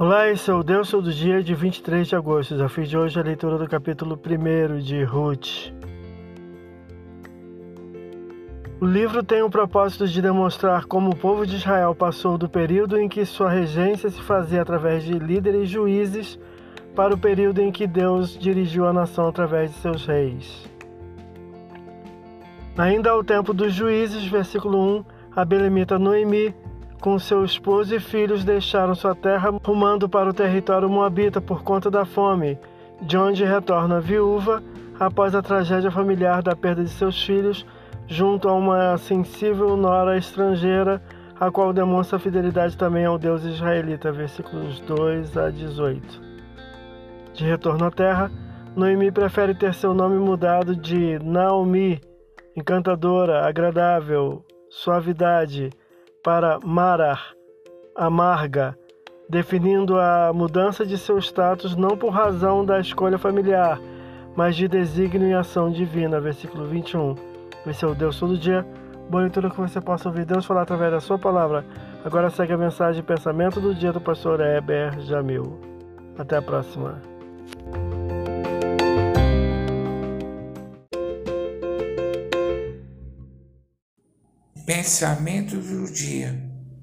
Olá, esse é o Deus Todo Dia de 23 de agosto. Já fiz de hoje a leitura do capítulo 1 de Ruth. O livro tem o propósito de demonstrar como o povo de Israel passou do período em que sua regência se fazia através de líderes juízes para o período em que Deus dirigiu a nação através de seus reis. Ainda ao tempo dos juízes, versículo 1, a belemita Noemi com seu esposo e filhos deixaram sua terra rumando para o território moabita por conta da fome, de onde retorna viúva após a tragédia familiar da perda de seus filhos, junto a uma sensível nora estrangeira, a qual demonstra fidelidade também ao Deus israelita, versículos 2 a 18. De retorno à terra, Noemi prefere ter seu nome mudado de Naomi, encantadora, agradável, suavidade, para Marar, amarga, definindo a mudança de seu status não por razão da escolha familiar, mas de desígnio e ação divina. Versículo 21. Esse é o Deus todo dia. Boa leitura que você possa ouvir Deus falar através da sua palavra. Agora segue a mensagem e pensamento do dia do pastor Heber Jamil. Até a próxima. Pensamento do dia.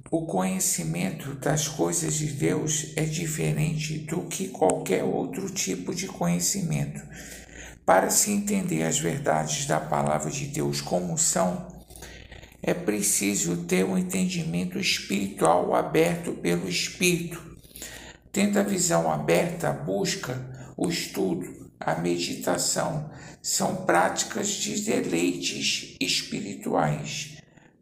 O conhecimento das coisas de Deus é diferente do que qualquer outro tipo de conhecimento. Para se entender as verdades da palavra de Deus como são, é preciso ter um entendimento espiritual aberto pelo Espírito. Tendo a visão aberta, a busca, o estudo, a meditação são práticas de deleites espirituais